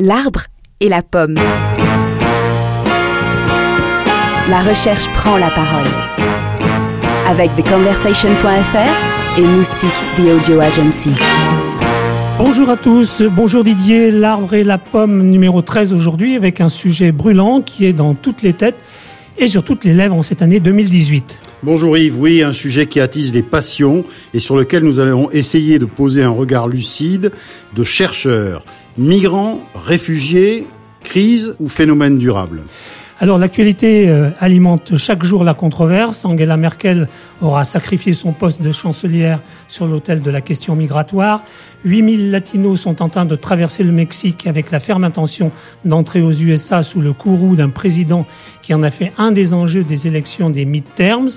L'arbre et la pomme. La recherche prend la parole. Avec TheConversation.fr et Moustique The Audio Agency. Bonjour à tous, bonjour Didier, l'arbre et la pomme numéro 13 aujourd'hui avec un sujet brûlant qui est dans toutes les têtes et sur toutes les lèvres en cette année 2018. Bonjour Yves, oui, un sujet qui attise les passions et sur lequel nous allons essayer de poser un regard lucide de chercheurs, migrants, réfugiés, crise ou phénomène durable. Alors l'actualité euh, alimente chaque jour la controverse. Angela Merkel aura sacrifié son poste de chancelière sur l'autel de la question migratoire. 8000 latinos sont en train de traverser le Mexique avec la ferme intention d'entrer aux USA sous le courroux d'un président qui en a fait un des enjeux des élections des midterms.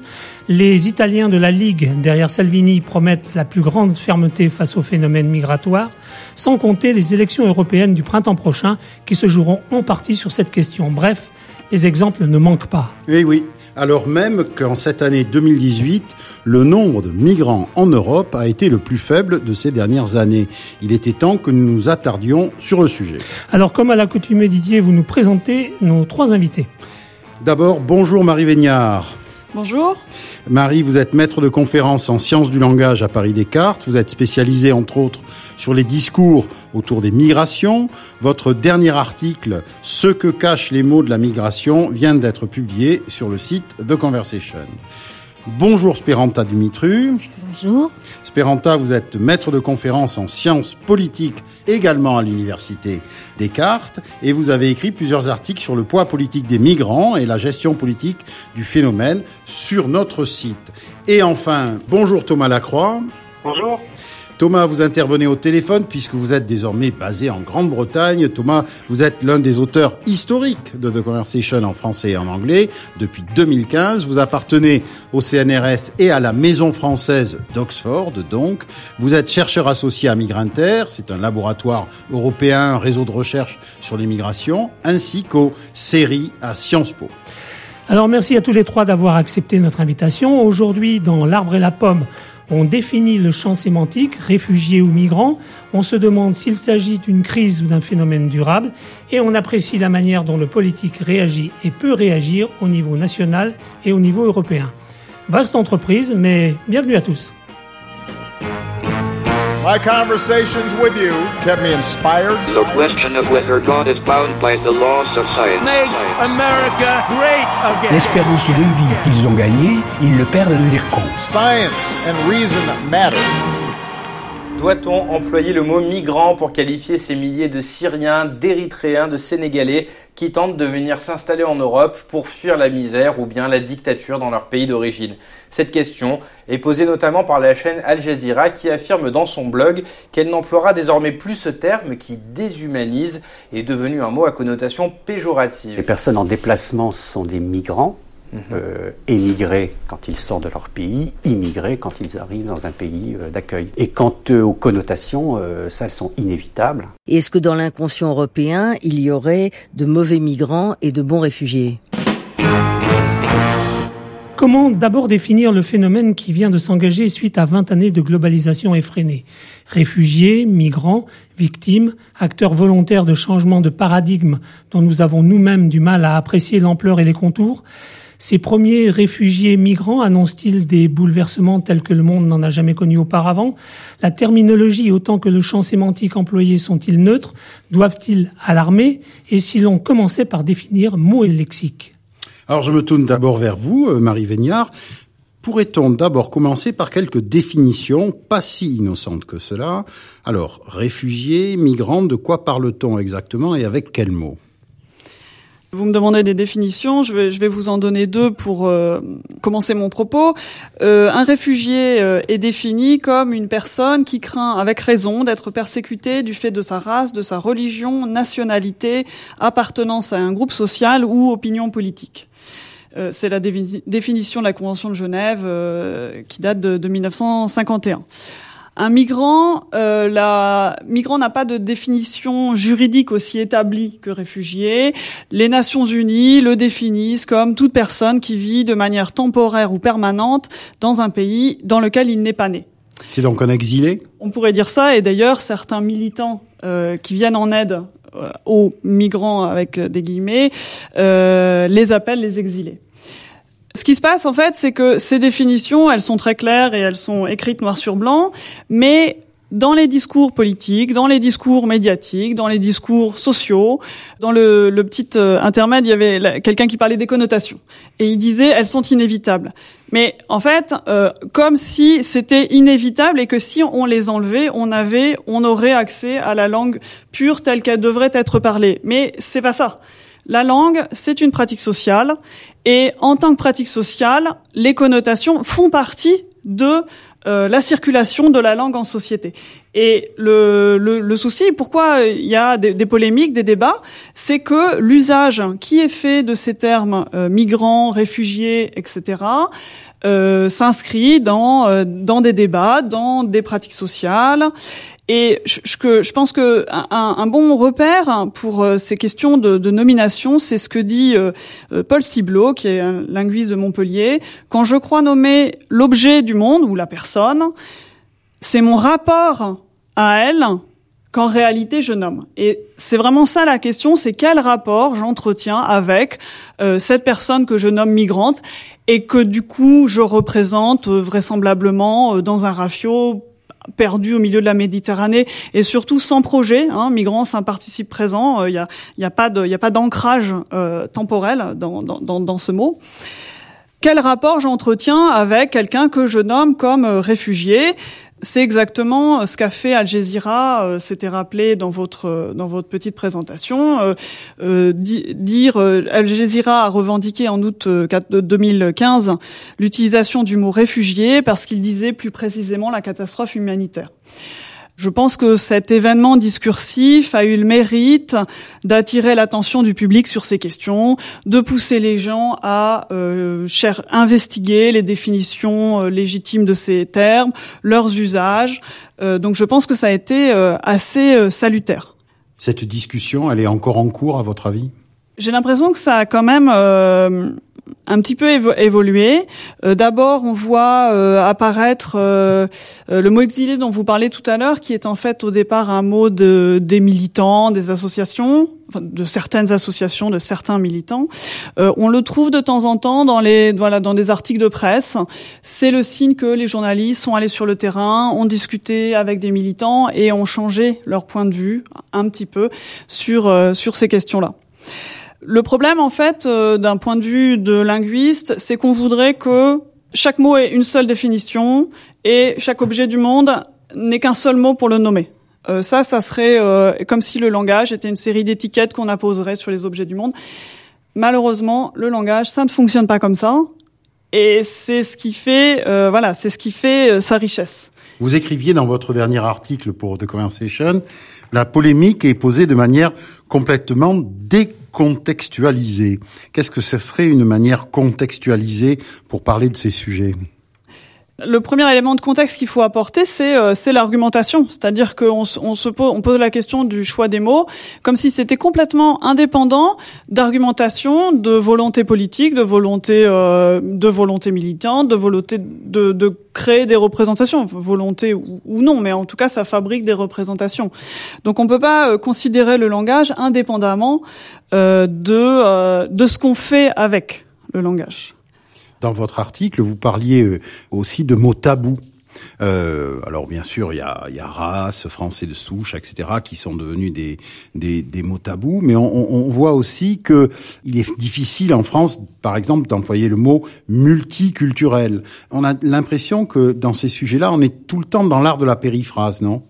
Les Italiens de la Ligue, derrière Salvini, promettent la plus grande fermeté face au phénomène migratoire, sans compter les élections européennes du printemps prochain qui se joueront en partie sur cette question. Bref, les exemples ne manquent pas. Oui, oui. Alors même qu'en cette année 2018, le nombre de migrants en Europe a été le plus faible de ces dernières années. Il était temps que nous nous attardions sur le sujet. Alors, comme à l'accoutumée, Didier, vous nous présentez nos trois invités. D'abord, bonjour Marie Végnard. Bonjour. Marie, vous êtes maître de conférence en sciences du langage à Paris Descartes. Vous êtes spécialisée, entre autres, sur les discours autour des migrations. Votre dernier article, Ce que cachent les mots de la migration, vient d'être publié sur le site The Conversation. Bonjour Speranta Dumitru. Bonjour. Speranta, vous êtes maître de conférence en sciences politiques également à l'université Descartes et vous avez écrit plusieurs articles sur le poids politique des migrants et la gestion politique du phénomène sur notre site. Et enfin, bonjour Thomas Lacroix. Bonjour. Thomas, vous intervenez au téléphone puisque vous êtes désormais basé en Grande-Bretagne. Thomas, vous êtes l'un des auteurs historiques de The Conversation en français et en anglais depuis 2015. Vous appartenez au CNRS et à la Maison française d'Oxford, donc. Vous êtes chercheur associé à Migrinter, c'est un laboratoire européen, un réseau de recherche sur les migrations, ainsi qu'au CERI à Sciences Po. Alors merci à tous les trois d'avoir accepté notre invitation. Aujourd'hui, dans L'arbre et la pomme, on définit le champ sémantique, réfugié ou migrant, on se demande s'il s'agit d'une crise ou d'un phénomène durable, et on apprécie la manière dont le politique réagit et peut réagir au niveau national et au niveau européen. Vaste entreprise, mais bienvenue à tous. My conversations with you kept me inspired. The question of whether God is bound by the laws of science. Make America great again. L'espérance de vie qu'ils ont gagnée, ils le perdent de dire compte. Science and reason matter. Doit-on employer le mot migrant pour qualifier ces milliers de Syriens, d'Érythréens, de Sénégalais qui tentent de venir s'installer en Europe pour fuir la misère ou bien la dictature dans leur pays d'origine? Cette question est posée notamment par la chaîne Al Jazeera qui affirme dans son blog qu'elle n'emploiera désormais plus ce terme qui déshumanise et est devenu un mot à connotation péjorative. Les personnes en déplacement sont des migrants euh, émigrer quand ils sortent de leur pays, immigrer quand ils arrivent dans un pays euh, d'accueil. Et quant euh, aux connotations, euh, ça, elles sont inévitables. Est-ce que dans l'inconscient européen, il y aurait de mauvais migrants et de bons réfugiés? Comment d'abord définir le phénomène qui vient de s'engager suite à 20 années de globalisation effrénée? Réfugiés, migrants, victimes, acteurs volontaires de changement de paradigme dont nous avons nous-mêmes du mal à apprécier l'ampleur et les contours? Ces premiers réfugiés migrants annoncent-ils des bouleversements tels que le monde n'en a jamais connu auparavant. La terminologie autant que le champ sémantique employé sont-ils neutres? Doivent-ils alarmer? Et si l'on commençait par définir mots et lexique Alors je me tourne d'abord vers vous, euh, Marie Végnard. Pourrait-on d'abord commencer par quelques définitions pas si innocentes que cela? Alors, réfugiés, migrants, de quoi parle-t-on exactement et avec quels mots? Vous me demandez des définitions, je vais, je vais vous en donner deux pour euh, commencer mon propos. Euh, un réfugié euh, est défini comme une personne qui craint avec raison d'être persécutée du fait de sa race, de sa religion, nationalité, appartenance à un groupe social ou opinion politique. C'est la définition de la Convention de Genève qui date de, de 1951. Un migrant, euh, la migrant n'a pas de définition juridique aussi établie que réfugié. Les Nations Unies le définissent comme toute personne qui vit de manière temporaire ou permanente dans un pays dans lequel il n'est pas né. C'est donc un exilé? On pourrait dire ça, et d'ailleurs certains militants euh, qui viennent en aide aux migrants avec des guillemets, les appelle les exilés. Ce qui se passe en fait, c'est que ces définitions, elles sont très claires et elles sont écrites noir sur blanc, mais dans les discours politiques, dans les discours médiatiques, dans les discours sociaux, dans le, le petit euh, intermède, il y avait quelqu'un qui parlait des connotations et il disait elles sont inévitables. Mais en fait, euh, comme si c'était inévitable et que si on les enlevait, on avait, on aurait accès à la langue pure telle qu'elle devrait être parlée. Mais c'est pas ça. La langue, c'est une pratique sociale, et en tant que pratique sociale, les connotations font partie de euh, la circulation de la langue en société. Et le, souci, pourquoi il y a des, polémiques, des débats, c'est que l'usage qui est fait de ces termes euh, migrants, réfugiés, etc., euh, s'inscrit dans des débats, dans des pratiques sociales. Et je, je, je pense que un, un, bon repère pour euh, ces questions de, de nomination, c'est ce que dit Paul Ciblot, qui est un linguiste de Montpellier. Quand je crois nommer l'objet du monde ou la personne, c'est mon rapport à elle qu'en réalité je nomme. Et c'est vraiment ça la question, c'est quel rapport j'entretiens avec euh, cette personne que je nomme migrante et que du coup je représente euh, vraisemblablement euh, dans un rafio perdu au milieu de la Méditerranée et surtout sans projet. Hein, migrant, c'est un participe présent. Il n'y a, y a pas d'ancrage temporel dans, dans, dans, ce mot quel rapport j'entretiens avec quelqu'un que je nomme comme réfugié? C'est exactement ce qu'a fait Al Jazeera, euh, c'était rappelé dans votre euh, dans votre petite présentation. Euh, dire Al Jazeera a revendiqué en août 2015 l'utilisation du mot réfugié parce qu'il disait plus précisément la catastrophe humanitaire. Je pense que cet événement discursif a eu le mérite d'attirer l'attention du public sur ces questions, de pousser les gens à euh, investiguer les définitions euh, légitimes de ces termes, leurs usages. Euh, donc je pense que ça a été euh, assez salutaire. Cette discussion, elle est encore en cours à votre avis? J'ai l'impression que ça a quand même un petit peu évolué. Euh, d'abord, on voit euh, apparaître euh, le mot exilé dont vous parlez tout à l'heure, qui est en fait au départ un mot de, des militants, des associations, de certaines associations, de certains militants. on le trouve de temps en temps dans les voilà dans des articles de presse. C'est le signe que les journalistes sont allés sur le terrain, ont discuté avec des militants et ont changé leur point de vue un petit peu sur sur ces questions-là. Le problème, en fait, euh, d'un point de vue de linguiste, c'est qu'on voudrait que chaque mot ait une seule définition et chaque objet du monde n'ait qu'un seul mot pour le nommer. Euh, ça, ça serait euh, comme si le langage était une série d'étiquettes qu'on apposerait sur les objets du monde. Malheureusement, le langage, ça ne fonctionne pas comme ça, et c'est ce qui fait, voilà, c'est ce qui fait sa richesse. Vous écriviez dans votre dernier article pour The Conversation, la polémique est posée de manière complètement dé contextualiser. Qu'est-ce que ce serait une manière contextualisée pour parler de ces sujets? Le premier élément de contexte qu'il faut apporter, c'est euh, l'argumentation, c'est-à-dire qu'on on se pose, on pose la question du choix des mots comme si c'était complètement indépendant d'argumentation, de volonté politique, de volonté euh, de volonté militante, de volonté de, de créer des représentations, volonté ou, non, mais en tout cas ça fabrique des représentations. Donc on peut pas euh, considérer le langage indépendamment euh, de de ce qu'on fait avec le langage. Dans votre article, vous parliez euh, aussi de mots tabous. Euh, alors bien sûr, il y a, y a race, français de souche, etc., qui sont devenus des, des, des mots tabous, mais on, on, voit aussi que il est difficile en France, par exemple, d'employer le mot multiculturel. On a l'impression que dans ces sujets-là, on est tout le temps dans l'art de la périphrase, non?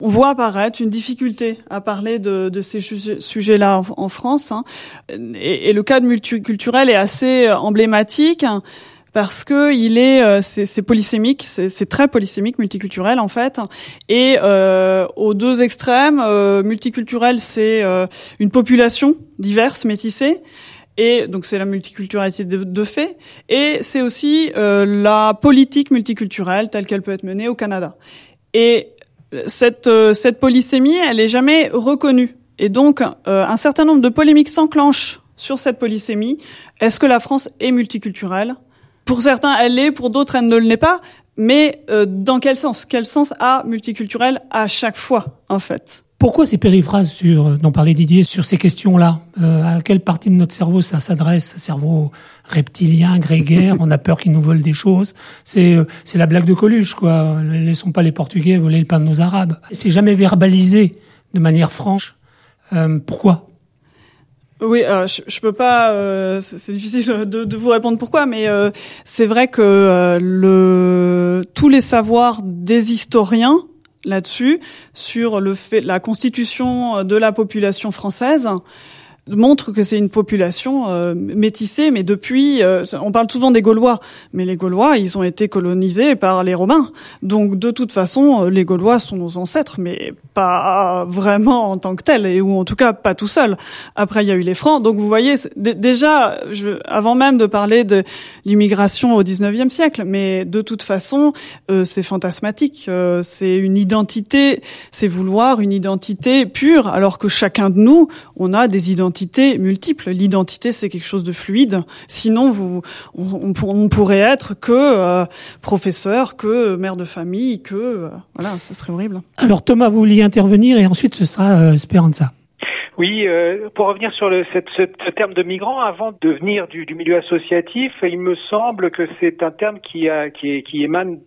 On voit apparaître une difficulté à parler de, de ces sujets-là en, France. Hein. Et, et, le cas de multiculturel est assez euh, emblématique parce que il est euh, c'est polysémique, c'est très polysémique, multiculturel en fait. Et euh, aux deux extrêmes, euh, multiculturel c'est euh, une population diverse, métissée. Et donc c'est la multiculturalité de, de fait, et c'est aussi la politique multiculturelle telle qu'elle peut être menée au Canada. Et cette, euh, cette polysémie, elle est jamais reconnue. Et donc, euh, un certain nombre de polémiques s'enclenchent sur cette polysémie. Est-ce que la France est multiculturelle? Pour certains, elle l'est, pour d'autres, elle ne l'est pas. Mais euh, dans quel sens? Quel sens a multiculturel à chaque fois, en fait? Pourquoi ces périphrases sur, dont parlait Didier, sur ces questions-là euh, À quelle partie de notre cerveau ça s'adresse Cerveau reptilien, grégaire, on a peur qu'ils nous volent des choses. C'est euh, c'est la blague de Coluche, quoi. Laissons pas les Portugais voler le pain de nos Arabes. C'est jamais verbalisé de manière franche. Euh, pourquoi? Oui, je, je peux pas. Euh, c'est difficile de, de, vous répondre pourquoi, mais euh, c'est vrai que euh, le tous les savoirs des historiens là-dessus sur le fait la constitution de la population française montre que c'est une population euh, métissée, mais depuis, euh, on parle souvent des Gaulois, mais les Gaulois, ils ont été colonisés par les Romains. Donc de toute façon, euh, les Gaulois sont nos ancêtres, mais pas vraiment en tant que tels, et ou en tout cas pas tout seuls. Après, il y a eu les Francs. Donc vous voyez, déjà, je, avant même de parler de l'immigration au 19e siècle, mais de toute façon, c'est fantasmatique. c'est une identité, c'est vouloir une identité pure, alors que chacun de nous, on a des identités multiples. L'identité, c'est quelque chose de fluide. Sinon, vous, on, on, pourrait être que euh, professeur, que mère de famille, que euh, voilà, ça serait horrible. Alors Thomas, vous vouliez intervenir et ensuite ce sera euh, Speranza. Oui, euh, pour revenir sur le, cette, ce, terme de migrant, avant de venir du, du, milieu associatif, il me semble que c'est un terme qui, a, qui, qui émane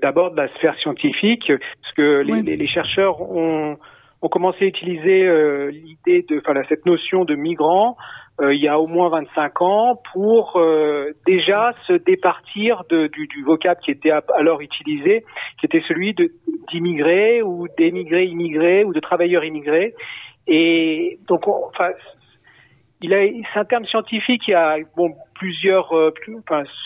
d'abord de la sphère scientifique, parce que les, les, les chercheurs ont ont commencé à utiliser euh, l'idée de, enfin cette notion de migrant euh, il y a au moins 25 ans pour euh, déjà se départir de, du, du, vocable qui était alors utilisé, qui était celui d'immigrés ou d'émigrés immigrés ou de travailleurs immigrés. Et donc, enfin, il a, c'est un terme scientifique qui a bon plusieurs, euh,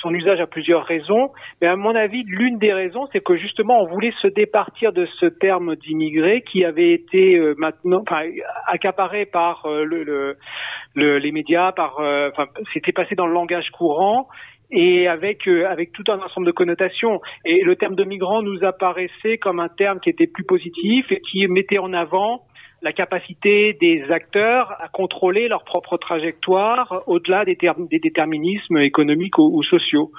son usage a plusieurs raisons, mais à mon avis, l'une des raisons, c'est que justement, on voulait se départir de ce terme d'immigré qui avait été euh, maintenant, enfin, accaparé par euh, le, le, les médias, par, enfin, c'était passé dans le langage courant et avec avec tout un ensemble de connotations. Et le terme de migrant nous apparaissait comme un terme qui était plus positif et qui mettait en avant la capacité des acteurs à contrôler leur propre trajectoire au-delà des, des, déterminismes économiques ou, sociaux.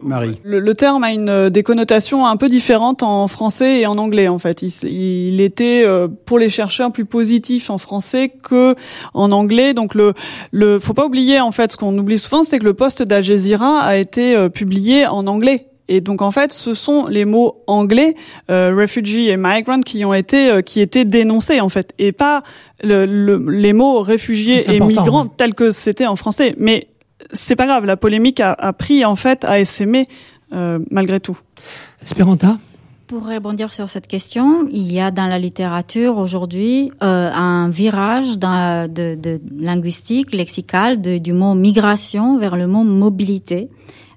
Marie. Le, terme a une des connotations un peu différentes en français et en anglais en fait. Il, il était euh, pour les chercheurs plus positif en français que en anglais. Donc le le faut pas oublier en fait ce qu'on oublie souvent, c'est que le poste d'Al Jazeera a été euh, publié en anglais et donc en fait, ce sont les mots anglais, euh, refugee et migrant, qui ont été euh, qui étaient dénoncés en fait, et pas le, les mots réfugiés et migrants tels que c'était en français. Mais c'est pas grave, la polémique a, a pris en fait à essaimer euh, malgré tout. Esperanta. Pour rebondir sur cette question, il y a dans la littérature aujourd'hui euh, un virage dans, de, de, linguistique, lexical, de, du mot migration vers le mot mobilité.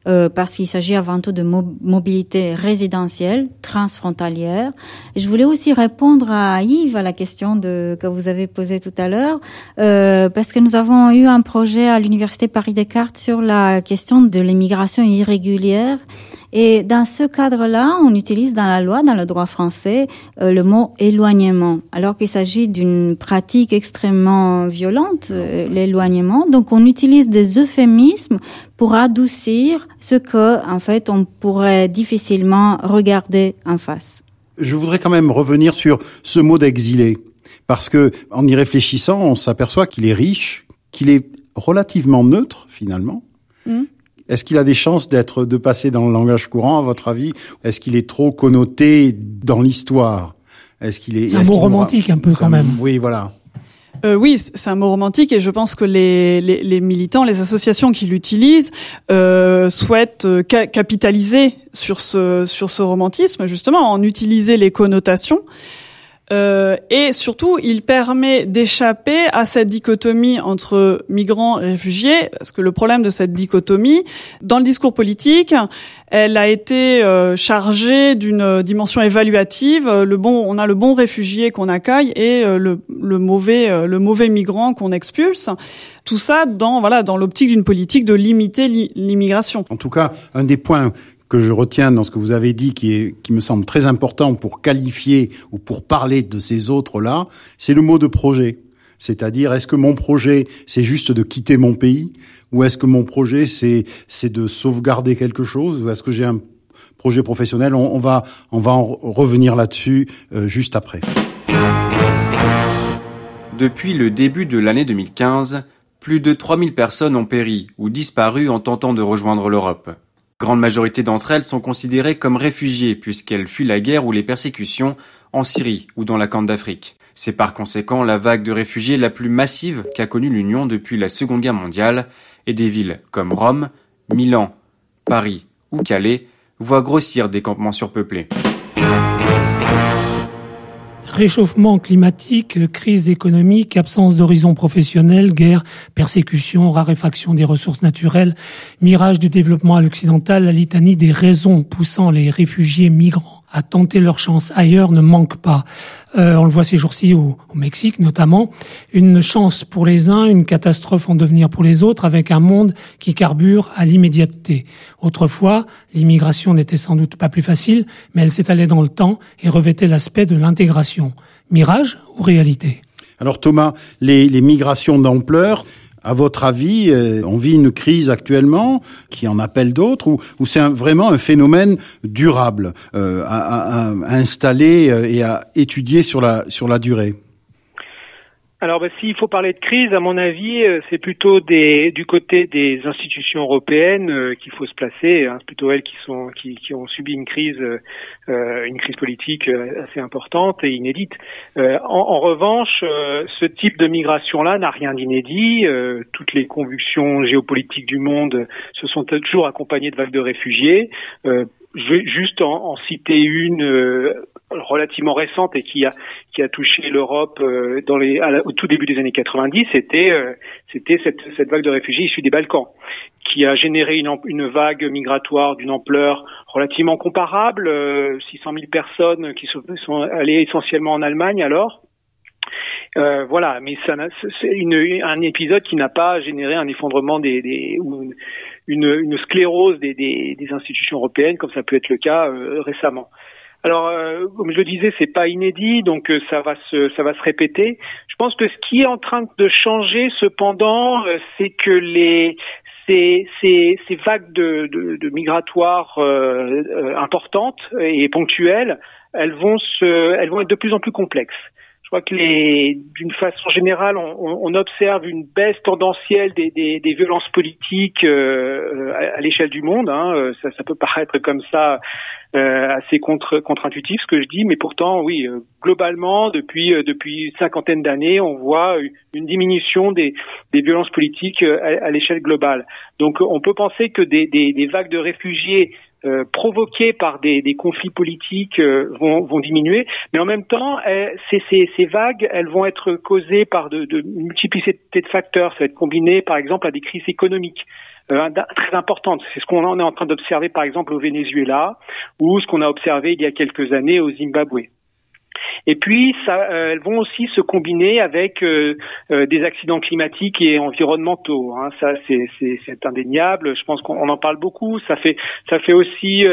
Euh, parce qu'il s'agit avant tout de mobilité résidentielle, transfrontalière. Et je voulais aussi répondre à Yves à la question de, que vous avez posée tout à l'heure, euh, parce que nous avons eu un projet à l'Université Paris-Descartes sur la question de l'immigration irrégulière et dans ce cadre-là, on utilise dans la loi, dans le droit français, euh, le mot éloignement, alors qu'il s'agit d'une pratique extrêmement violente, euh, l'éloignement. Donc, on utilise des euphémismes pour adoucir ce que, en fait, on pourrait difficilement regarder en face. Je voudrais quand même revenir sur ce mot d'exilé, parce que en y réfléchissant, on s'aperçoit qu'il est riche, qu'il est relativement neutre finalement, mmh. Est-ce qu'il a des chances d'être de passer dans le langage courant, à votre avis? Est-ce qu'il est trop connoté dans l'histoire? Est-ce qu'il est, C'est un mot romantique un peu quand même. Oui, voilà. Euh, oui, c'est un mot romantique et je pense que les, les, les militants, les associations qui l'utilisent euh, souhaitent euh, capitaliser sur ce sur ce romantisme justement en utiliser les connotations. Euh, et surtout, il permet d'échapper à cette dichotomie entre migrants et réfugiés, parce que le problème de cette dichotomie, dans le discours politique, elle a été euh, chargée d'une dimension évaluative. Le bon, on a le bon réfugié qu'on accueille et euh, le, le, mauvais, le mauvais migrant qu'on expulse. Tout ça dans voilà dans l'optique d'une politique de limiter l'immigration. En tout cas, un des points que je retiens dans ce que vous avez dit, qui, est, qui me semble très important pour qualifier ou pour parler de ces autres-là, c'est le mot de projet. C'est-à-dire, est-ce que mon projet, c'est juste de quitter mon pays, ou est-ce que mon projet, c'est c'est de sauvegarder quelque chose, ou est-ce que j'ai un projet professionnel? On, va on va en revenir là-dessus euh, juste après. Depuis le début de l'année 2015, plus de 3000 personnes ont péri ou disparu en tentant de rejoindre l'Europe. Grande majorité d'entre elles sont considérées comme réfugiées puisqu'elles fuient la guerre ou les persécutions en Syrie ou dans la Corne d'Afrique. C'est par conséquent la vague de réfugiés la plus massive qu'a connue l'Union depuis la Seconde Guerre mondiale et des villes comme Rome, Milan, Paris ou Calais voient grossir des campements surpeuplés. Réchauffement climatique, crise économique, absence d'horizon professionnel, guerre, persécution, raréfaction des ressources naturelles, mirage du développement à l'occidental, la litanie des raisons poussant les réfugiés migrants à tenter leur chance ailleurs ne manque pas. Euh, on le voit ces jours-ci au, Mexique notamment. Une chance pour les uns, une catastrophe en devenir pour les autres, avec un monde qui carbure à l'immédiateté. Autrefois, l'immigration n'était sans doute pas plus facile, mais elle s'étalait dans le temps et revêtait l'aspect de l'intégration. Mirage ou réalité? Alors Thomas, les, les migrations d'ampleur, à votre avis, euh, on vit une crise actuellement qui en appelle d'autres, ou, c'est vraiment un phénomène durable euh, à, installer euh, et à étudier sur la sur la durée? Alors, bah, s'il faut parler de crise, à mon avis, euh, c'est plutôt des, du côté des institutions européennes euh, qu'il faut se placer. Hein. Plutôt elles qui sont qui, qui ont subi une crise, euh, une crise politique assez importante et inédite. en, en, revanche, ce type de migration-là n'a rien d'inédit. toutes les convulsions géopolitiques du monde se sont toujours accompagnées de vagues de réfugiés. je vais juste en, en citer une relativement récente et qui a qui a touché l'Europe euh, dans les au tout début des années 90, c'était euh, c'était cette, cette vague de réfugiés issus des Balkans qui a généré une, une vague migratoire d'une ampleur relativement comparable, 600 euh, 000 personnes qui sont, sont allées essentiellement en Allemagne alors. Euh, voilà, mais ça c'est un épisode qui n'a pas généré un effondrement des, des ou une, une, sclérose des, des, des, institutions européennes comme ça peut être le cas récemment. Alors, euh, comme je le disais, c'est pas inédit, donc euh, ça va se ça va se répéter. Je pense que ce qui est en train de changer, cependant, euh, c'est que les ces, ces, ces vagues de, de, de migratoires importantes et ponctuelles, elles vont se, elles vont être de plus en plus complexes. Crois que d'une façon générale, on, on, observe une baisse tendancielle des, des, des violences politiques à, à l'échelle du monde. Hein. Ça, ça peut paraître comme ça euh, assez contre contre-intuitif ce que je dis, mais pourtant oui, euh, globalement depuis euh, depuis cinquantaine d'années, on voit une diminution des, des violences politiques à, l'échelle globale. Donc on peut penser que des, des vagues de réfugiés euh, provoquées par des, des conflits politiques vont, vont, diminuer, mais en même temps, ces, ces, ces, vagues, elles vont être causées par de, de multiplicité de facteurs. Ça va être combiné, par exemple, à des crises économiques. Euh, très importante. C'est ce qu'on est en train d'observer par exemple au Venezuela ou ce qu'on a observé il y a quelques années au Zimbabwe. Et puis, ça, euh, elles vont aussi se combiner avec euh, euh, des accidents climatiques et environnementaux. Hein. Ça, c'est indéniable. Je pense qu'on en parle beaucoup. Ça fait, ça fait aussi,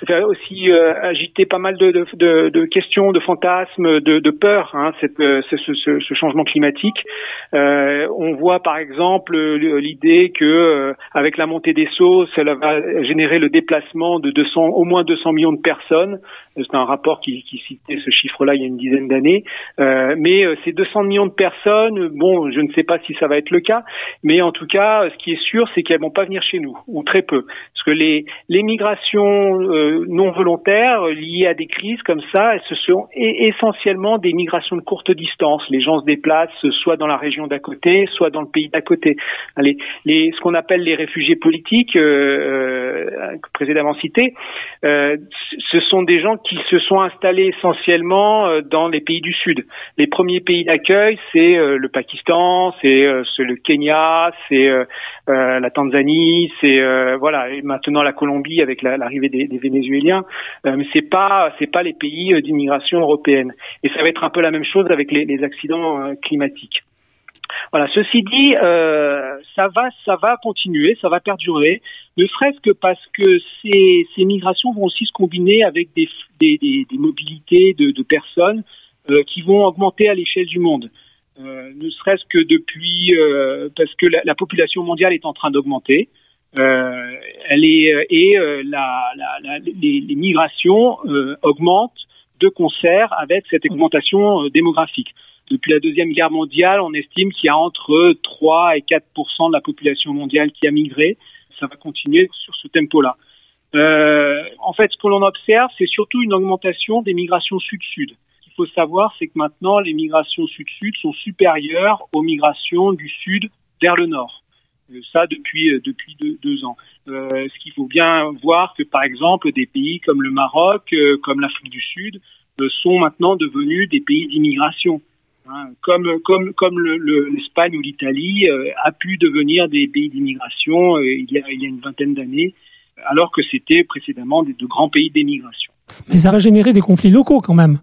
ça fait aussi agiter pas mal de, de, de, questions, de fantasmes, de, de peurs. Hein, ce, ce, ce, changement climatique. on voit par exemple l'idée que avec la montée des eaux, cela va générer le déplacement de 200, au moins 200 millions de personnes. C'est un rapport qui, qui citait ce chiffre-là il y a une dizaine d'années. Euh, mais euh, ces 200 millions de personnes, bon, je ne sais pas si ça va être le cas, mais en tout cas, ce qui est sûr, c'est qu'elles vont pas venir chez nous, ou très peu. Parce que les, les migrations euh, non volontaires liées à des crises comme ça, ce sont essentiellement des migrations de courte distance. Les gens se déplacent soit dans la région d'à côté, soit dans le pays d'à côté. Les, les, ce qu'on appelle les réfugiés politiques, précédemment cités, ce sont des gens qui se sont installés essentiellement euh, dans les pays du Sud. Les premiers pays d'accueil, c'est euh, le Pakistan, c'est euh, le Kenya, c'est la Tanzanie, c'est voilà, et maintenant la Colombie avec l'arrivée des, des, Vénézuéliens. mais c'est pas c'est pas les pays d'immigration européenne. Et ça va être un peu la même chose avec les, les accidents climatiques. Voilà. Ceci dit, euh, ça va, ça va continuer, ça va perdurer, ne serait-ce que parce que ces, ces, migrations vont aussi se combiner avec des, des, des, des mobilités de, de personnes euh, qui vont augmenter à l'échelle du monde. Euh, ne serait-ce que depuis, euh, parce que la, la, population mondiale est en train d'augmenter. Euh, elle est et la, la, les, les, migrations augmentent de concert avec cette augmentation démographique. Depuis la Deuxième Guerre mondiale, on estime qu'il y a entre 3 et 4% de la population mondiale qui a migré. Ça va continuer sur ce tempo-là. Euh, en fait, ce que l'on observe, c'est surtout une augmentation des migrations sud-sud. Ce qu'il faut savoir, c'est que maintenant, les migrations sud-sud sont supérieures aux migrations du sud vers le nord. Euh, ça depuis euh, depuis deux, ans. Euh, ce qu'il faut bien voir que par exemple des pays comme le Maroc, comme l'Afrique du Sud, sont maintenant devenus des pays d'immigration. Hein, comme comme comme l'Espagne ou l'Italie a pu devenir des pays d'immigration il y a il y a une vingtaine d'années, alors que c'était précédemment de grands pays d'émigration. Mais ça va générer des conflits locaux quand même,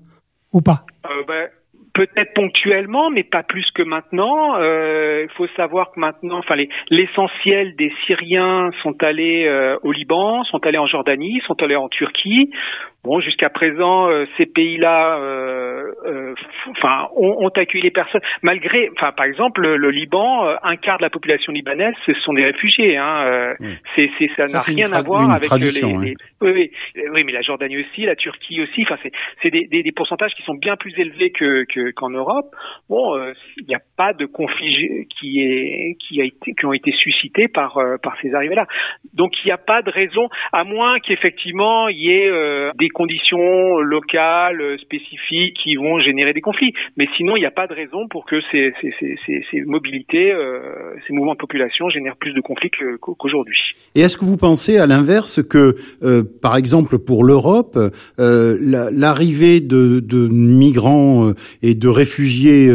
ou pas? Ben, Peut-être ponctuellement, mais pas plus que maintenant. Euh, il faut savoir que maintenant, enfin, l'essentiel des Syriens sont allés euh, au Liban, sont allés en Jordanie, sont allés en Turquie. Bon, jusqu'à présent, euh, ces pays-là, euh, euh, enfin, ont, ont, accueilli les personnes malgré, enfin, par exemple, le, Liban, un quart de la population libanaise, ce sont des réfugiés. Hein, c'est, c'est, ça n'a rien à voir avec les, hein. oui, oui, oui, mais la Jordanie aussi, la Turquie aussi. Enfin, c'est, c'est des, des, des, pourcentages qui sont bien plus élevés que, que qu'en Europe. Bon, il n'y a pas de conflit qui ont été suscités par par ces arrivées-là. Donc, il n'y a pas de raison, à moins qu'effectivement il y ait des conditions locales, spécifiques qui vont générer des conflits. Mais sinon, il n'y a pas de raison pour que ces, mobilités, euh, ces mouvements de population génèrent plus de conflits qu'aujourd'hui. Et est-ce que vous pensez à l'inverse que, euh, par exemple, pour l'Europe, euh, l'arrivée de, de, migrants et de réfugiés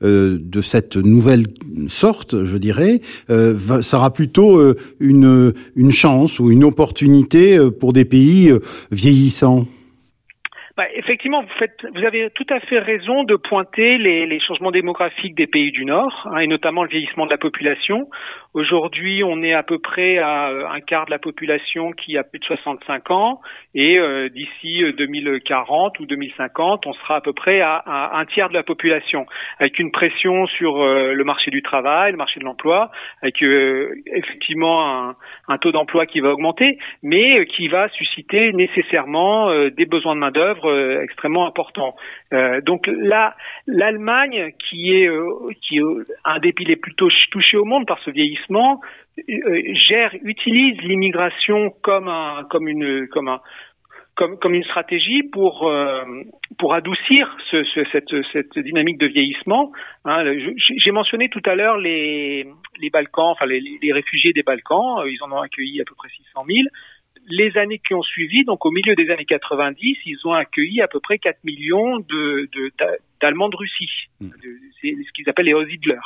de cette nouvelle sorte, je dirais, sera plutôt une, une chance ou une opportunité pour des pays vieillissants bah, effectivement, vous, faites, vous avez tout à fait raison de pointer les, les changements démographiques des pays du Nord, hein, et notamment le vieillissement de la population. Aujourd'hui, on est à peu près à euh, un quart de la population qui a plus de 65 ans, et euh, d'ici 2040 euh, ou 2050, on sera à peu près à, un tiers de la population, avec une pression sur le marché du travail, le marché de l'emploi, avec effectivement un, un, taux d'emploi qui va augmenter, mais qui va susciter nécessairement des besoins de main d'œuvre euh, extrêmement important. Euh, donc là, l'Allemagne, qui est euh, un des les plus touchés au monde par ce vieillissement, gère, utilise l'immigration comme un comme une stratégie pour adoucir ce, ce, cette, dynamique de vieillissement. Hein, J'ai mentionné tout à l'heure les, Balkans, enfin les, réfugiés des Balkans, ils en ont accueilli à peu près 600 000 les années qui ont suivi, donc au milieu des années 90, ils ont accueilli à peu près 4 millions de, d'Allemands de, Russie. Hmm. C'est ce qu'ils appellent les Aussiedler.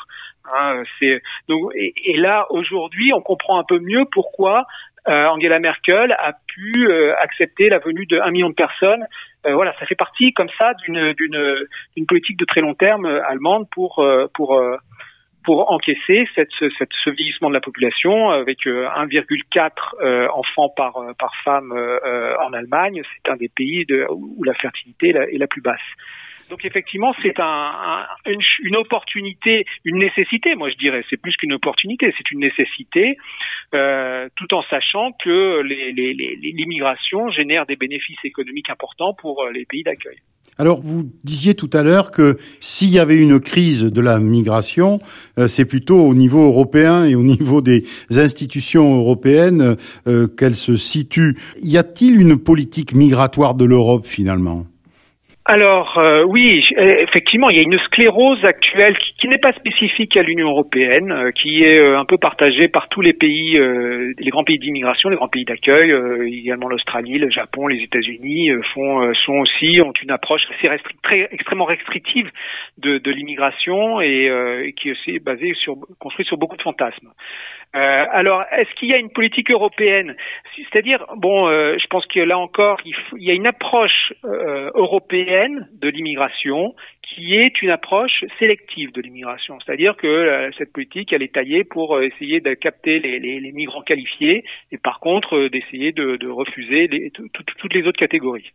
Hein, c'est, donc, et, là, aujourd'hui, on comprend un peu mieux pourquoi euh, Angela Merkel a pu euh, accepter la venue de 1 million de personnes. Euh, voilà, ça fait partie comme ça d'une, d'une, d'une politique de très long terme allemande pour, pour pour encaisser cette, cette, ce vieillissement de la population avec 1,4 euh, euh, enfants par, euh, par femme en Allemagne. C'est un des pays où la fertilité est la, plus basse. Donc effectivement, c'est un, une, opportunité, une nécessité, moi je dirais. C'est plus qu'une opportunité, c'est une nécessité, euh, tout en sachant que l'immigration les, les, génère des bénéfices économiques importants pour les pays d'accueil. Alors, vous disiez tout à l'heure que s'il y avait une crise de la migration, euh, c'est plutôt au niveau européen et au niveau des institutions européennes euh, qu'elle se situe. Y a-t-il une politique migratoire de l'Europe finalement? Alors euh, oui, effectivement, il y a une sclérose actuelle qui, n'est pas spécifique à l'Union européenne, euh, qui est euh, un peu partagée par tous les pays, les grands pays d'immigration, les grands pays d'accueil, également l'Australie, le Japon, les États-Unis font sont aussi ont une approche assez très extrêmement restrictive de, de l'immigration et, qui est aussi basée sur construite sur beaucoup de fantasmes. Euh, alors, est-ce qu'il y a une politique européenne C'est-à-dire, bon, euh, je pense que là encore, il, y a une approche euh, européenne de l'immigration qui est une approche sélective de l'immigration. C'est-à-dire que cette politique, elle est taillée pour essayer de capter les, migrants qualifiés et par contre d'essayer de, refuser toutes les autres catégories.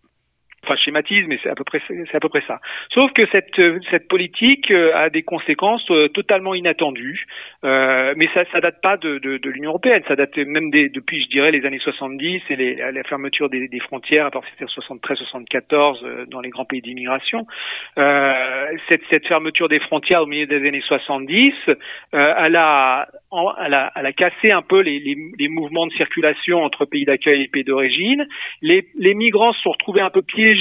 Enfin schématise, mais c'est à peu près c'est à peu près ça. Sauf que cette cette politique a des conséquences totalement inattendues, mais ça ça date pas de, de, de l'Union européenne, ça date même des, depuis je dirais les années 70 et les, la fermeture des, des frontières à partir de 73-74 dans les grands pays d'immigration. cette cette fermeture des frontières au milieu des années 70, elle a elle a, elle a cassé un peu les, les, les mouvements de circulation entre pays d'accueil et pays d'origine. Les, les, migrants se sont retrouvés un peu piégés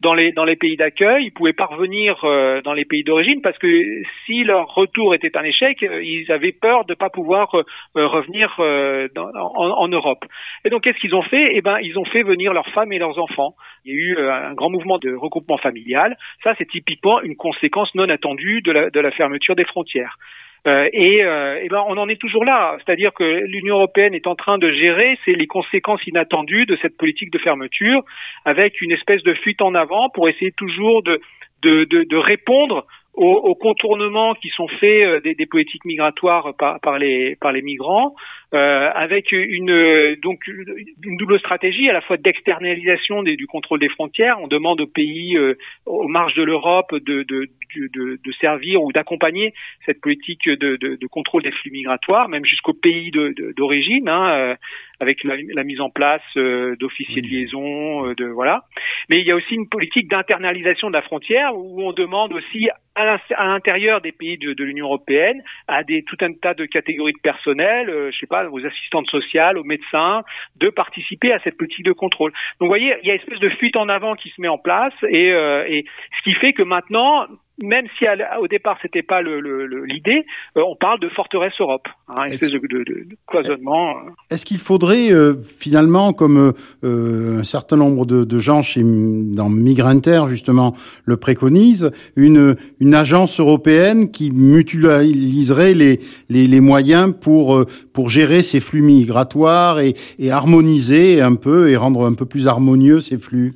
dans les, dans les pays d'accueil. Ils pouvaient pas revenir euh, dans les pays d'origine parce que si leur retour était un échec, euh, ils avaient peur de ne pas pouvoir euh, revenir en, Europe. Et donc, qu'est-ce qu'ils ont fait? Eh ben, ils ont fait venir leurs femmes et leurs enfants. Il y a eu un grand mouvement de regroupement familial. Ça, c'est typiquement une conséquence non attendue de la fermeture des frontières. Euh, et, euh, ben on en est toujours là, c'est-à-dire que l'Union européenne est en train de gérer les conséquences inattendues de cette politique de fermeture, avec une espèce de fuite en avant pour essayer toujours de, de, de répondre aux, contournements qui sont faits euh, des, des politiques migratoires par, par, les par les migrants, euh, avec une donc une double stratégie à la fois d'externalisation du contrôle des frontières. On demande aux pays euh, aux marges de l'Europe de, de, de, de, servir ou d'accompagner cette politique de, de, contrôle des flux migratoires, même jusqu'au pays d'origine, hein, euh, avec la, la, mise en place euh, d'officiers de liaison, euh, de voilà. Mais il y a aussi une politique d'internalisation de la frontière où on demande aussi à l'intérieur des pays de, de l'Union européenne à des tout un tas de catégories de personnel, je sais pas, aux assistantes sociales, aux médecins, de participer à cette politique de contrôle. Donc vous voyez, il y a une espèce de fuite en avant qui se met en place et, et ce qui fait que maintenant même si au départ c'était pas l'idée, le, l'idée, euh, on parle de forteresse Europe, hein, une espèce de, de, de, cloisonnement. Euh. Est-ce qu'il faudrait euh, finalement, comme un certain nombre de, gens chez dans Migrinter justement le préconisent, une une agence européenne qui mutualiserait les les, les moyens pour pour gérer ces flux migratoires et, et harmoniser un peu et rendre un peu plus harmonieux ces flux?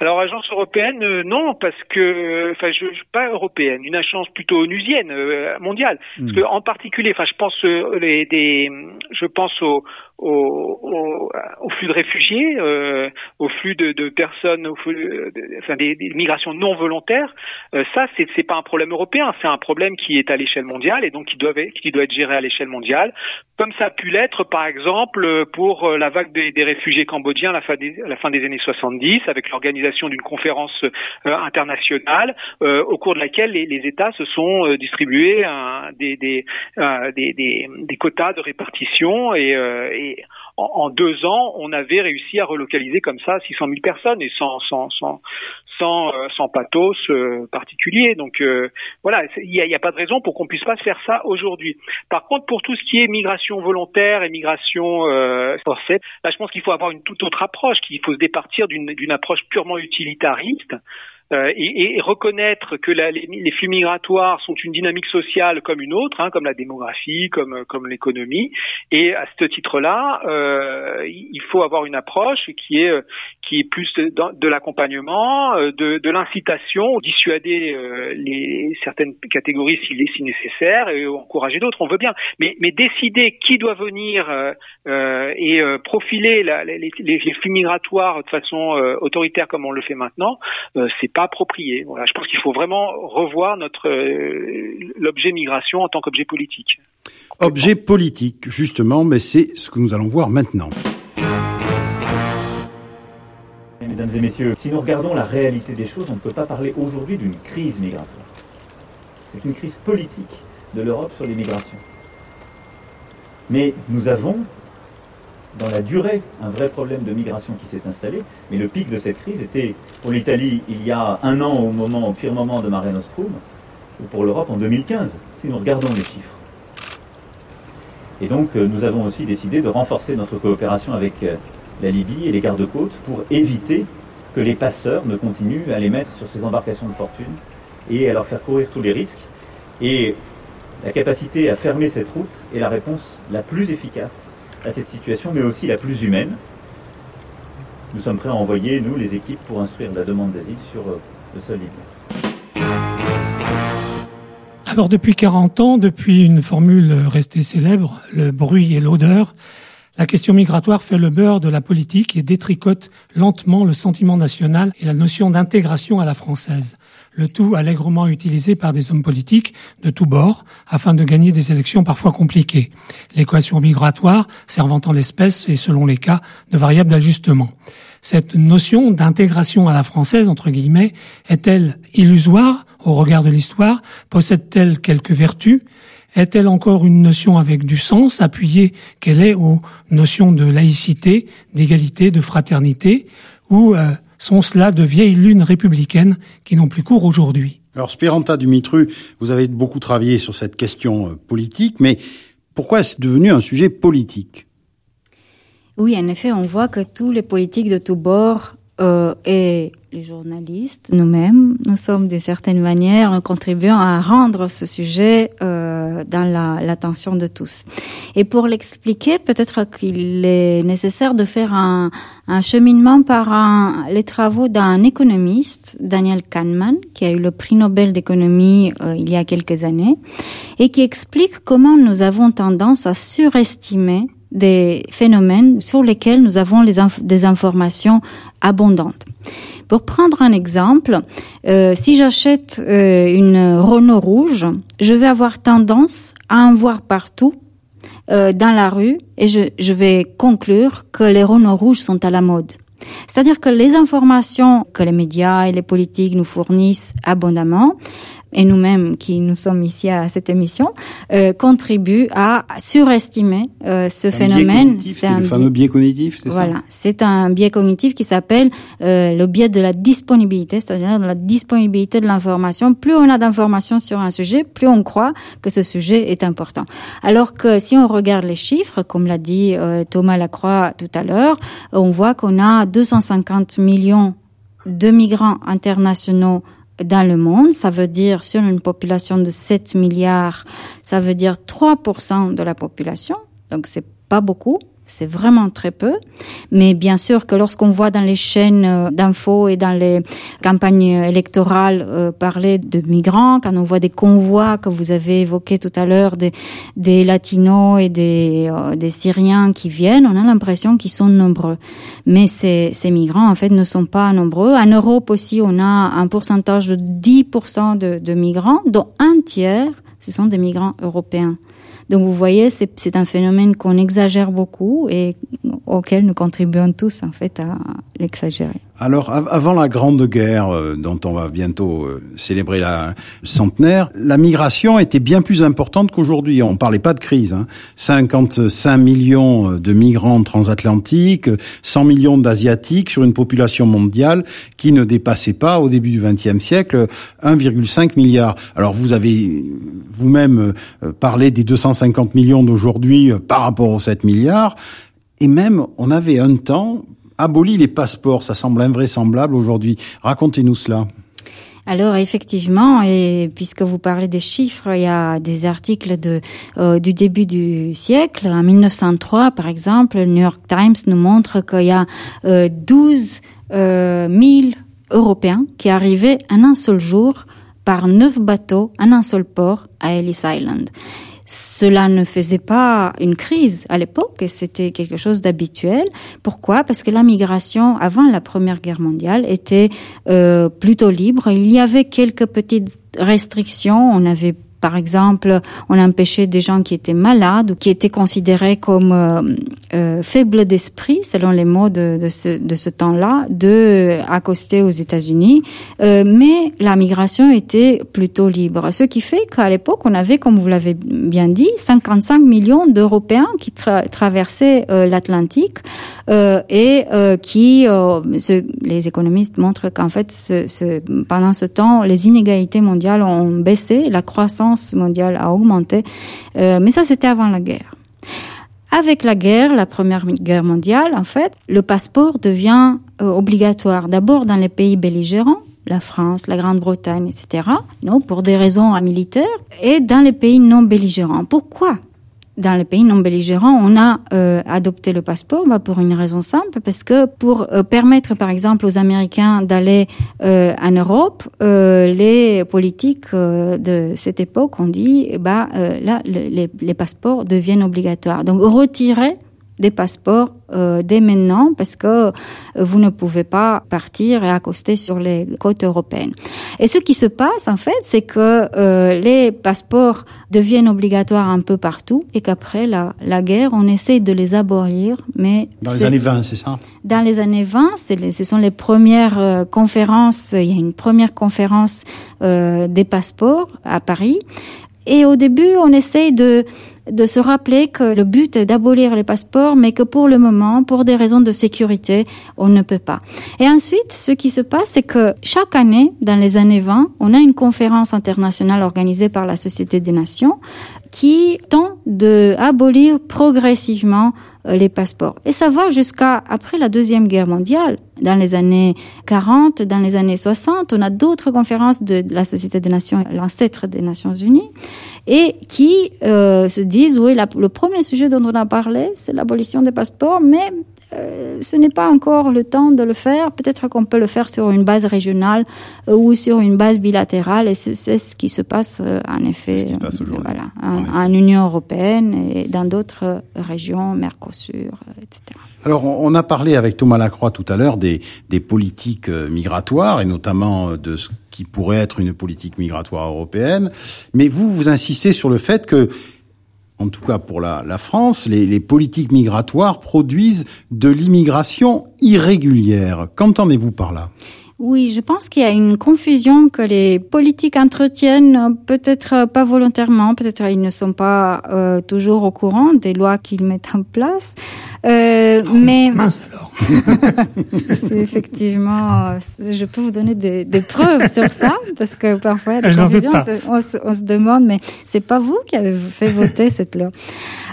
Alors agence européenne, euh, non, parce que, enfin, je, pas européenne, une agence plutôt onusienne, euh, mondiale. Parce hmm. que en particulier, enfin, je pense euh, les, des, je pense aux, au, au, flux de réfugiés, euh, au flux de, de personnes, au flux de, enfin des, des, migrations non volontaires. Euh, ça, c'est c'est pas un problème européen, c'est un problème qui est à l'échelle mondiale et donc qui doit qui doit être géré à l'échelle mondiale, comme ça a pu l'être par exemple pour la vague des, des réfugiés cambodgiens à la fin des, à la fin des années 70, avec l'organisation d'une conférence euh, internationale euh, au cours de laquelle les, États se sont euh, distribués des, quotas de répartition et, en, deux ans, on avait réussi à relocaliser comme ça 600 000 personnes et sans sans, euh, sans pathos euh, particulier. Donc euh, voilà, il n'y a, a, pas de raison pour qu'on puisse pas faire ça aujourd'hui. Par contre, pour tout ce qui est migration volontaire et migration forcée, là, je pense qu'il faut avoir une toute autre approche, qu'il faut se départir d'une approche purement utilitariste. Euh, et, et, reconnaître que les, les, flux migratoires sont une dynamique sociale comme une autre, hein, comme la démographie, comme comme l'économie. Et à ce titre-là, euh, il faut avoir une approche qui est qui est plus de, l'accompagnement, euh, de, l'incitation, dissuader euh, certaines catégories est si nécessaire et encourager d'autres. On veut bien, mais décider qui doit venir euh, et profiler les, flux migratoires de façon autoritaire comme on le fait maintenant, c'est approprié. Voilà, je pense qu'il faut vraiment revoir notre l'objet migration en tant qu'objet politique. Objet politique, justement, mais c'est ce que nous allons voir maintenant. Mesdames et messieurs, si nous regardons la réalité des choses, on ne peut pas parler aujourd'hui d'une crise migratoire. C'est une crise politique de l'Europe sur l'immigration. Mais nous avons dans la durée un vrai problème de migration qui s'est installé, mais le pic de cette crise était pour l'Italie il y a un an au moment, au pire moment de Mare Nostrum, ou pour l'Europe en 2015, si nous regardons les chiffres. Et donc euh, nous avons aussi décidé de renforcer notre coopération avec euh, la Libye et les gardes-côtes pour éviter que les passeurs ne continuent à les mettre sur ces embarcations de fortune et à leur faire courir tous les risques. Et la capacité à fermer cette route est la réponse la plus efficace à cette situation, mais aussi la plus humaine. Nous sommes prêts à envoyer, nous, les équipes, pour instruire la demande d'asile sur euh, le sol libyen. Alors depuis 40 ans, depuis une formule restée célèbre, le bruit et l'odeur, La question migratoire fait le beurre de la politique et détricote lentement le sentiment national et la notion d'intégration à la française. Le tout allègrement utilisé par des hommes politiques de tous bords afin de gagner des élections parfois compliquées. L'équation migratoire servant en l'espèce et selon les cas de variable d'ajustement. Cette notion d'intégration à la française, entre guillemets, est-elle illusoire au regard de l'histoire? Possède-t-elle quelques vertus? Est-elle encore une notion avec du sens, appuyée qu'elle est aux notions de laïcité, d'égalité, de fraternité, ou euh, sont cela de vieilles lunes républicaines qui n'ont plus cours aujourd'hui? Alors, Spiranta Dumitru, vous avez beaucoup travaillé sur cette question euh, politique, mais pourquoi est-ce devenu un sujet politique? Oui, en effet, on voit que tous les politiques de tous bords euh, et les journalistes, nous-mêmes, nous sommes d'une certaine manière contribuant à rendre ce sujet euh, dans l'attention de tous. Et pour l'expliquer, peut-être qu'il est nécessaire de faire un, un cheminement par un, les travaux d'un économiste, Daniel Kahneman, qui a eu le prix Nobel d'économie euh, il y a quelques années, et qui explique comment nous avons tendance à surestimer des phénomènes sur lesquels nous avons des informations abondantes. Pour prendre un exemple, euh, si j'achète euh, une Renault rouge, je vais avoir tendance à en voir partout euh, dans la rue et je vais conclure que les Renault rouges sont à la mode. C'est-à-dire que les informations que les médias et les politiques nous fournissent abondamment et nous-mêmes qui nous sommes ici à cette émission, euh, contribuent à surestimer euh, ce phénomène. C'est le fameux biais cognitif, c'est ça? Voilà, c'est un biais cognitif qui s'appelle euh, le biais de la disponibilité, c'est-à-dire de la disponibilité de l'information. Plus on a d'informations sur un sujet, plus on croit que ce sujet est important. Alors que si on regarde les chiffres, comme l'a dit euh, Thomas Lacroix tout à l'heure, on voit qu'on a 250 millions de migrants internationaux dans le monde, ça veut dire sur une population de 7 milliards, ça veut dire 3% de la population. Donc c'est pas beaucoup c'est vraiment très peu. Mais bien sûr que lorsqu'on voit dans les chaînes euh, d'infos et dans les campagnes électorales euh, parler de migrants, quand on voit des convois que vous avez évoqués tout à l'heure, des, latinos et des, euh, des syriens qui viennent, on a l'impression qu'ils sont nombreux. Mais ces, migrants, en fait, ne sont pas nombreux. En Europe aussi, on a un pourcentage de 10% de, de migrants, dont un tiers, ce sont des migrants européens. Donc vous voyez, c'est un phénomène qu'on exagère beaucoup et auquel nous contribuons tous en fait à Alors, avant la Grande Guerre, euh, dont on va bientôt euh, célébrer la centenaire, la migration était bien plus importante qu'aujourd'hui. On parlait pas de crise. Hein. 55 millions de migrants transatlantiques, 100 millions d'asiatiques sur une population mondiale qui ne dépassait pas, au début du XXe siècle, 1,5 milliard. Alors, vous avez vous-même euh, parlé des 250 millions d'aujourd'hui par rapport aux 7 milliards. Et même, on avait un temps aboli les passeports. Ça semble invraisemblable aujourd'hui. Racontez-nous cela. Alors effectivement, et puisque vous parlez des chiffres, il y a des articles euh, du début du siècle. En 1903, par exemple, le New York Times nous montre qu'il y a euh, 12 euh, 000 Européens qui arrivaient en un seul jour par neuf bateaux en un seul port à Ellis Island. Cela ne faisait pas une crise à l'époque, c'était quelque chose d'habituel. Pourquoi? Parce que la migration avant la Première Guerre mondiale était euh, plutôt libre. Il y avait quelques petites restrictions. On avait par exemple, on empêchait des gens qui étaient malades ou qui étaient considérés comme euh, euh, faibles d'esprit, selon les mots de, ce, temps-là, de accoster aux États-Unis. Euh, mais la migration était plutôt libre. Ce qui fait qu'à l'époque, on avait, comme vous l'avez bien dit, 55 millions d'Européens qui traversaient euh, l'Atlantique euh, et euh, qui, les économistes montrent qu'en fait, pendant ce temps, les inégalités mondiales ont baissé, la croissance mondiale a augmenté, euh, mais ça c'était avant la guerre. Avec la guerre, la première guerre mondiale, en fait, le passeport devient euh, obligatoire. D'abord dans les pays belligérants, la France, la Grande-Bretagne, etc. Non, pour des raisons militaires, et dans les pays non belligérants. Pourquoi? Dans les pays non belligérants, on a euh, adopté le passeport bah, pour une raison simple, parce que pour euh, permettre, par exemple, aux Américains d'aller euh, en Europe, euh, les politiques de cette époque ont dit, bah là, les, les, passeports deviennent obligatoires. Donc retirer des passeports euh, dès maintenant parce que euh, vous ne pouvez pas partir et accoster sur les côtes européennes. Et ce qui se passe en fait, c'est que euh, les passeports deviennent obligatoires un peu partout et qu'après la, la guerre, on essaie de les abolir. Mais Dans les années 20, c'est ça? Dans les années 20, les, ce sont les premières euh, conférences. Il y a une première conférence euh, des passeports à Paris. Et au début, on essaye de se rappeler que le but est d'abolir les passeports, mais que pour le moment, pour des raisons de sécurité, on ne peut pas. Et ensuite, ce qui se passe, c'est que chaque année, dans les années 20, on a une conférence internationale organisée par la Société des Nations qui tend de abolir progressivement les passeports. Et ça va jusqu'à après la Deuxième Guerre mondiale. Dans les années 40, dans les années 60, on a d'autres conférences de la Société des Nations, l'ancêtre des Nations Unies, et qui euh, se disent, oui, le premier sujet dont on a parlé, c'est l'abolition des passeports, mais euh, ce n'est pas encore le temps de le faire. Peut-être qu'on peut le faire sur une base régionale euh, ou sur une base bilatérale, et c'est ce qui se passe euh, en effet, qui se passe voilà, en, en, en, Union européenne et dans d'autres régions, Mercosur, euh, etc. Alors, on a parlé avec Thomas Lacroix tout à l'heure des, des politiques migratoires et notamment de ce qui pourrait être une politique migratoire européenne. Mais vous, vous insistez sur le fait que en tout cas pour la, France, les, politiques migratoires produisent de l'immigration irrégulière. Qu'entendez-vous par là? Oui, je pense qu'il y a une confusion que les politiques entretiennent, peut-être pas volontairement, peut-être ils ne sont pas euh, toujours au courant des lois qu'ils mettent en place. Euh, oh, mais mince alors. effectivement, je peux vous donner des, des, preuves sur ça parce que parfois je confusion, on, se, on se demande mais c'est pas vous qui avez fait voter cette loi.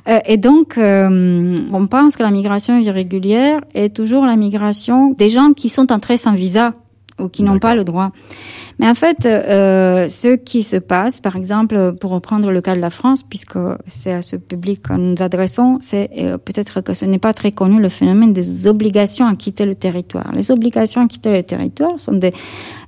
Euh, et donc euh, on pense que la migration irrégulière est toujours la migration des gens qui sont entrés sans visa ou qui n'ont pas le droit. Mais en fait, euh, ce qui se passe, par exemple, pour reprendre le cas de la France, puisque c'est à ce public que nous nous adressons, c'est euh, peut-être que ce n'est pas très connu le phénomène des obligations à quitter le territoire. Les obligations à quitter le territoire sont des,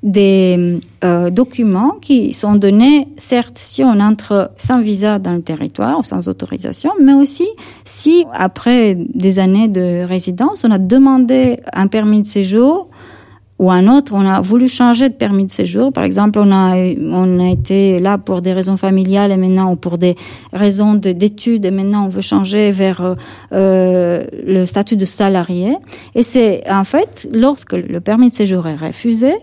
des euh, documents qui sont donnés, certes, si on entre sans visa dans le territoire ou sans autorisation, mais aussi si, après des années de résidence, on a demandé un permis de séjour ou un autre, on a voulu changer de permis de séjour. Par exemple, on a, on a été là pour des raisons familiales et maintenant, ou pour des raisons d'études, et maintenant on veut changer vers euh, le statut de salarié. Et c'est en fait, lorsque le permis de séjour est refusé,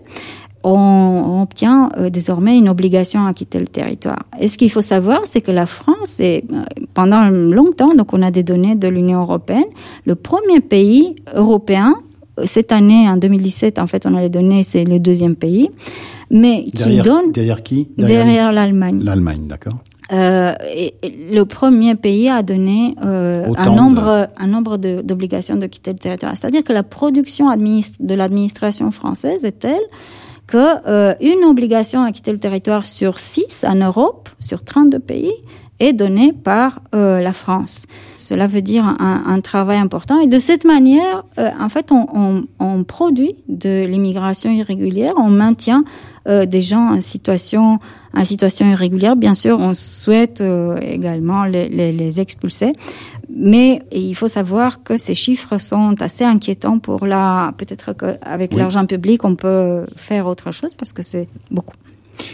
on, obtient euh, désormais une obligation à quitter le territoire. Et ce qu'il faut savoir, c'est que la France est, euh, pendant longtemps, donc on a des données de l'Union européenne, le premier pays européen cette année, en 2017, en fait, on a les données, c'est le deuxième pays, mais qui derrière, donne derrière qui? Derrière, l'Allemagne. L'Allemagne, d'accord. Euh, et, le premier pays a donné euh, un nombre, de... un nombre d'obligations de, de, quitter le territoire. C'est-à-dire que la production de l'administration française est telle que euh, une obligation à quitter le territoire sur 6 en Europe, sur 32 pays, est donnée par euh, la France. Cela veut dire un, un, travail important. Et de cette manière, euh, en fait, on, on, on produit de l'immigration irrégulière, on maintient euh, des gens en situation, en situation irrégulière. Bien sûr, on souhaite euh, également les, les, les, expulser. Mais il faut savoir que ces chiffres sont assez inquiétants pour la. Peut-être qu'avec oui. l'argent public, on peut faire autre chose parce que c'est beaucoup.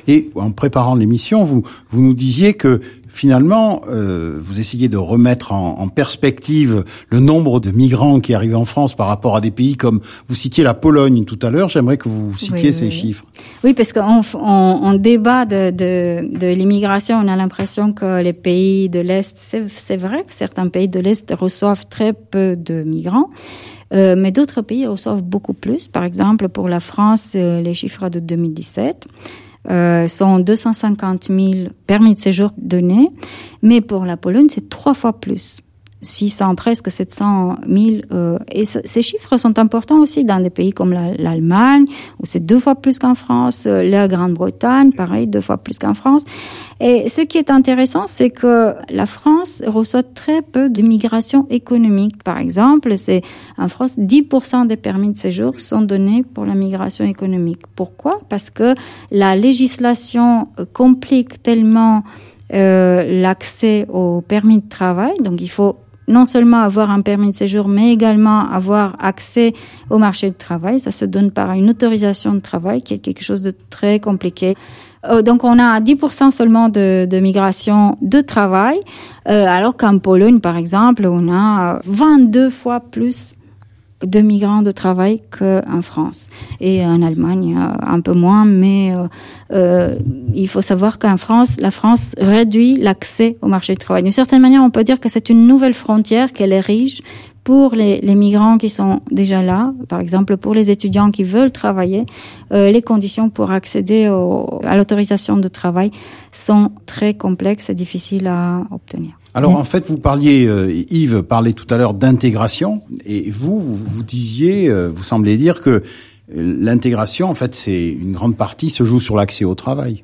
Et en préparant l'émission, vous vous nous disiez que finalement, euh, vous essayez de remettre en, en, perspective le nombre de migrants qui arrivent en France par rapport à des pays comme vous citiez la Pologne tout à l'heure. J'aimerais que vous citiez oui, ces oui. chiffres. Oui, parce qu'en on, on débat de, de, de l'immigration, on a l'impression que les pays de l'Est, c'est vrai que certains pays de l'Est reçoivent très peu de migrants. Euh, mais d'autres pays reçoivent beaucoup plus. Par exemple, pour la France, euh, les chiffres de 2017 euh, sont 250 000 permis de séjour donnés, mais pour la Pologne, c'est trois fois plus. 600, presque 700 000. Euh, et ces chiffres sont importants aussi dans des pays comme l'Allemagne, où c'est deux fois plus qu'en France, la Grande-Bretagne, pareil, deux fois plus qu'en France. Et ce qui est intéressant, c'est que la France reçoit très peu de migration économique. Par exemple, c'est en France, 10% des permis de séjour sont donnés pour la migration économique. Pourquoi? Parce que la législation complique tellement euh, l'accès au permis de travail, donc il faut non seulement avoir un permis de séjour, mais également avoir accès au marché du travail. Ça se donne par une autorisation de travail, qui est quelque chose de très compliqué. Euh, donc on a 10% seulement de, de, migration de travail, euh, alors qu'en Pologne, par exemple, on a 22 fois plus de migrants de travail qu'en France. Et en Allemagne, euh, un peu moins, mais euh, euh, il faut savoir qu'en France, la France réduit l'accès au marché du travail. D'une certaine manière, on peut dire que c'est une nouvelle frontière qu'elle érige pour les, les, migrants qui sont déjà là, par exemple pour les étudiants qui veulent travailler, euh, les conditions pour accéder au, à l'autorisation de travail sont très complexes et difficiles à obtenir. Alors en fait, vous parliez, euh, Yves parlait tout à l'heure d'intégration, et vous, vous disiez, euh, vous semblez dire que l'intégration, en fait, c'est une grande partie se joue sur l'accès au travail.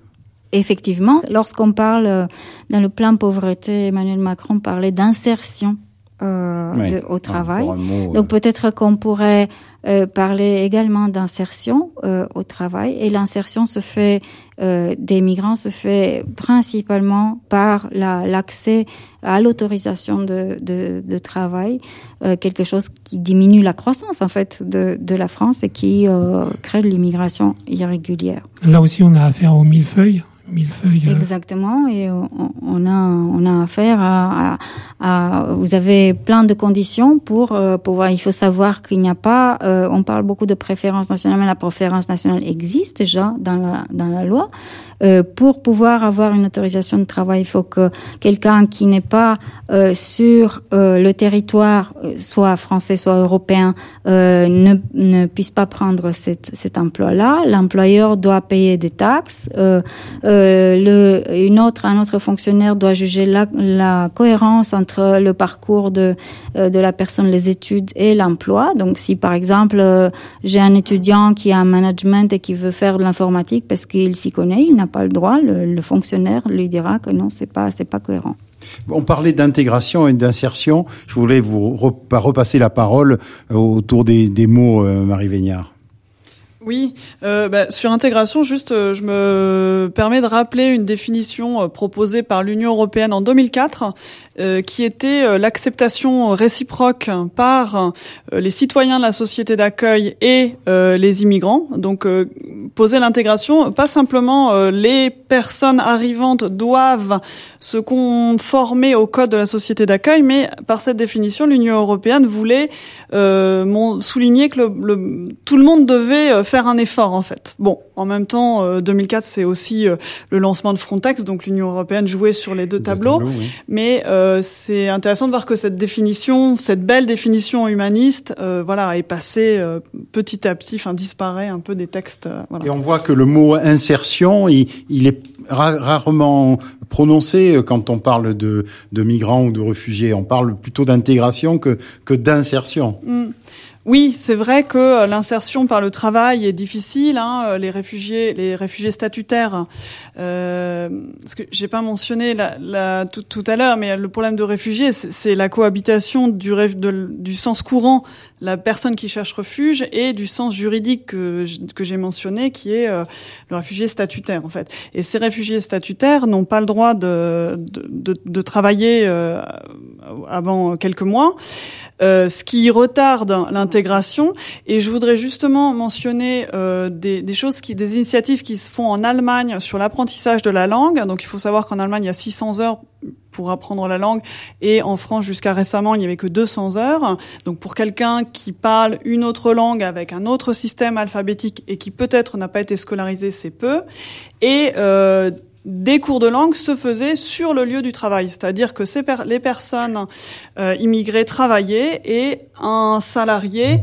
Effectivement, lorsqu'on parle euh, dans le plan pauvreté, Emmanuel Macron parlait d'insertion euh, de- au Ah, travail. mot, Donc peut-être qu'on pourrait euh, parler également d'insertion euh, au travail. Et l'insertion se fait euh, des migrants se fait principalement par la- l'accès à l'autorisation de, de, de travail, euh, quelque chose qui diminue la croissance en fait de, de la France et qui euh, crée de l'immigration irrégulière. Là aussi, on a affaire aux millefeuilles. Euh, Exactement, et on, on a on a affaire à, à, à- vous avez plein de conditions pour euh, pouvoir. Il faut savoir qu'il n'y a pas. euh, on parle beaucoup de préférence nationale, mais la préférence nationale existe déjà dans la dans la loi. Euh, pour pouvoir avoir une autorisation de travail, il faut que quelqu'un qui n'est pas euh, sur euh, le territoire, euh, soit français, soit européen, euh, ne, ne puisse pas prendre cet, cet emploi-là. L'employeur doit payer des taxes. Le, une autre, un autre fonctionnaire doit juger la, la cohérence entre le parcours de, de la personne, les études et l'emploi. Donc, si par exemple j'ai un étudiant qui a un management et qui veut faire de l'informatique parce qu'il s'y connaît, il n'a pas le droit. Le, fonctionnaire lui dira que non, c'est pas, c'est pas cohérent. On parlait d'intégration et d'insertion. Je voulais vous repa- repasser la parole euh, autour des, des mots, euh, Marie Végnard. Oui, euh, bah, sur intégration, juste, euh, je me permets de rappeler une définition euh, proposée par l'Union européenne en 2004, euh, qui était l'acceptation réciproque par les citoyens de la société d'accueil et les immigrants. Donc, poser l'intégration, pas simplement les personnes arrivantes doivent se conformer au code de la société d'accueil, mais par cette définition, l'Union européenne voulait souligner que le, le- tout le monde devait euh, faire un effort en fait. Bon, en même temps, euh, 2004 c'est aussi euh, le lancement de Frontex, donc l'Union européenne jouait sur les deux tableaux. tableaux, oui. Mais euh, c'est intéressant de voir que cette définition, cette belle définition humaniste, euh, voilà, est passée euh, petit à petit, enfin disparaît un peu des textes. euh, voilà. Et on voit que le mot insertion, il, il est ra- rarement prononcé euh, quand on parle de, de migrants ou de réfugiés. On parle plutôt d'intégration que, que d'insertion. Mm. Oui, c'est vrai que euh, l'insertion par le travail est difficile. Hein, euh, les réfugiés, les réfugiés statutaires, euh, ce que j'ai pas mentionné la, la- tout, à l'heure, mais le problème de réfugiés, c'est la cohabitation du, du sens courant, la personne qui cherche refuge, et du sens juridique que, que j'ai mentionné, qui est euh, le réfugié statutaire en fait. Et ces réfugiés statutaires n'ont pas le droit de, de, de, de travailler euh, avant quelques mois, euh, ce qui retarde l'intégration. Et je voudrais justement mentionner euh, des, des choses qui, des initiatives qui se font en Allemagne sur l'apprentissage de la langue. Donc il faut savoir qu'en Allemagne il y a 600 heures pour apprendre la langue et en France jusqu'à récemment il n'y avait que 200 heures. Donc pour quelqu'un qui parle une autre langue avec un autre système alphabétique et qui peut-être n'a pas été scolarisé, c'est peu. Et euh, des cours de langue se faisaient sur le lieu du travail, c'est-à-dire que les personnes euh, immigrées travaillaient et un salarié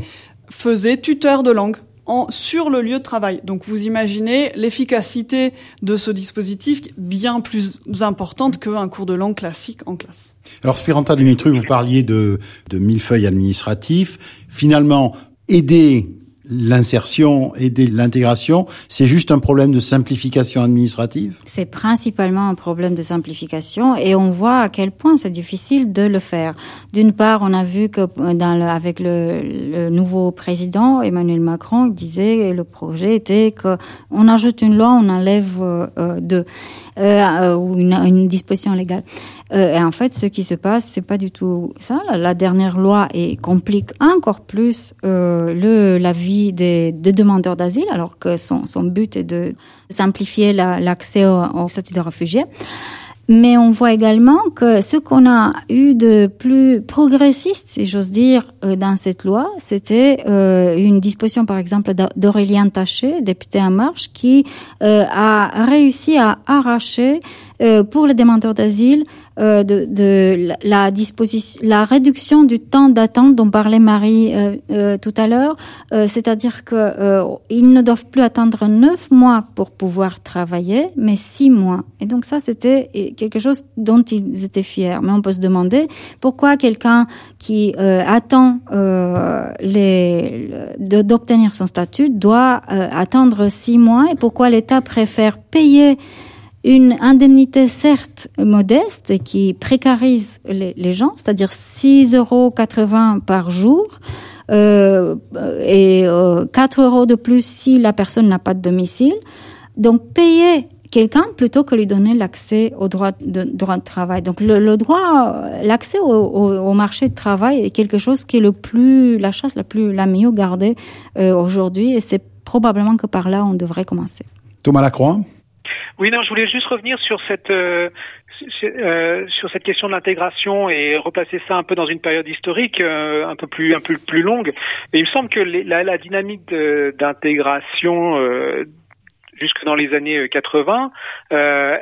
faisait tuteur de langue. En, sur le lieu de travail. Donc vous imaginez l'efficacité de ce dispositif bien plus importante qu'un cours de langue classique en classe. Alors, Spiranta Dumitru, vous parliez de, de millefeuilles administratifs. Finalement, aider l'insertion, aider l'intégration, c'est juste un problème de simplification administrative? C'est principalement un problème de simplification et on voit à quel point c'est difficile de le faire. D'une part, on a vu que dans le, avec le, nouveau président Emmanuel Macron, il disait que le projet était que on ajoute une loi, on enlève euh, euh, deux. Euh, ou une, une, disposition légale. Euh, et en fait, ce qui se passe, c'est pas du tout ça. La, dernière loi complique encore plus euh, le, la vie des, des demandeurs d'asile, alors que son, son but est de simplifier l'accès au, au statut de réfugié. Mais on voit également que ce qu'on a eu de plus progressiste, si j'ose dire, euh, dans cette loi, c'était euh, une disposition, par exemple, d'Aurélien Taché, député en marche, qui euh, a réussi à arracher pour les demandeurs d'asile euh, de, de, la disposition, la réduction du temps d'attente dont parlait Marie euh, euh, tout à l'heure, c'est-à-dire que ils ne doivent plus attendre neuf mois pour pouvoir travailler, mais six mois. Et donc ça, c'était quelque chose dont ils étaient fiers. Mais on peut se demander pourquoi quelqu'un qui attend les d'obtenir son statut doit attendre six mois et pourquoi l'État préfère payer une indemnité certes modeste et qui précarise les, gens, c'est-à-dire 6,80 euros par jour, euh, et euh, 4 euros de plus si la personne n'a pas de domicile. Donc payer quelqu'un plutôt que lui donner l'accès au droit de, travail. Donc le, droit, l'accès au, marché de travail est quelque chose qui est le plus, la chasse la plus, la mieux gardée euh, aujourd'hui et c'est probablement que par là on devrait commencer. Thomas Lacroix oui, non, je voulais juste revenir sur cette euh, euh, sur cette question de l'intégration et replacer ça un peu dans une période historique euh, un peu plus un peu plus longue. Mais il me semble que les, la, la, dynamique d'intégration euh, jusque dans les années 80, euh, euh,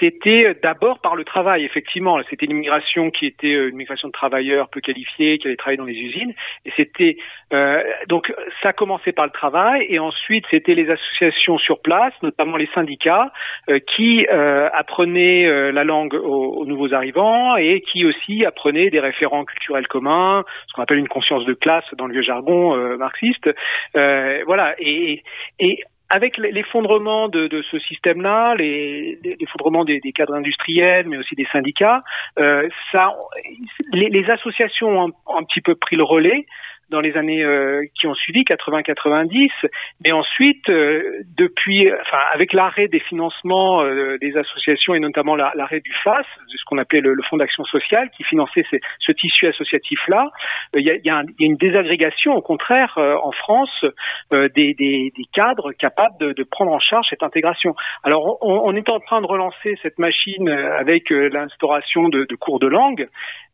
c'était d'abord par le travail, effectivement. C'était une migration qui était euh, une migration de travailleurs peu qualifiés, qui allaient travailler dans les usines. Et c'était euh, donc ça a commencé par le travail, et ensuite c'était les associations sur place, notamment les syndicats, euh, qui apprenaient la langue aux, aux, nouveaux arrivants et qui aussi apprenaient des référents culturels communs, ce qu'on appelle une conscience de classe dans le vieux jargon marxiste. voilà. Et, et avec l'effondrement de, de, ce système-là, l'effondrement des, des, cadres industriels, mais aussi des syndicats, euh, ça, les, les associations ont un, un, petit peu pris le relais dans les années euh, qui ont suivi, 80-90, mais ensuite, euh, depuis, enfin, avec l'arrêt des financements euh, des associations et notamment l'arrêt du FAS, ce qu'on appelait le, le Fonds d'action sociale, qui finançait ce tissu associatif-là, il y a, y, a y, a, une désagrégation, au contraire, en France, des, des, des, cadres capables de, de, prendre en charge cette intégration. Alors, on, on, est en train de relancer cette machine avec l'instauration de, de cours de langue,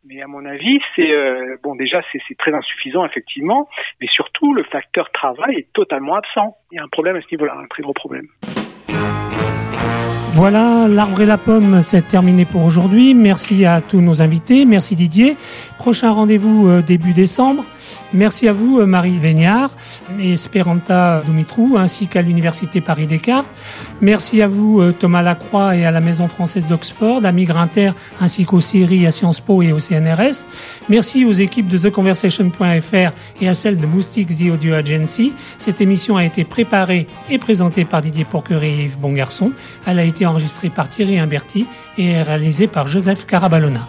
mais à mon avis, c'est euh, bon déjà c'est très insuffisant effectivement, mais surtout le facteur travail est totalement absent. Il y a un problème à ce niveau-là, un très gros problème. Voilà, l'arbre et la pomme, c'est terminé pour aujourd'hui. Merci à tous nos invités. Merci Didier. Prochain rendez-vous euh, début décembre. Merci à vous, euh, Marie Véniard et Esperanta Dumitrou, ainsi qu'à l'Université Paris-Descartes. Merci à vous, euh, Thomas Lacroix et à la Maison française d'Oxford, à Migrinter, ainsi qu'aux séries à Sciences Po et au CNRS. Merci aux équipes de TheConversation.fr et à celles de Moustique The Audio Agency. Cette émission a été préparée et présentée par Didier Porqueré et Yves Bongarçon. Elle a été enregistrée par Thierry Imberti et réalisée par Joseph Carabalona.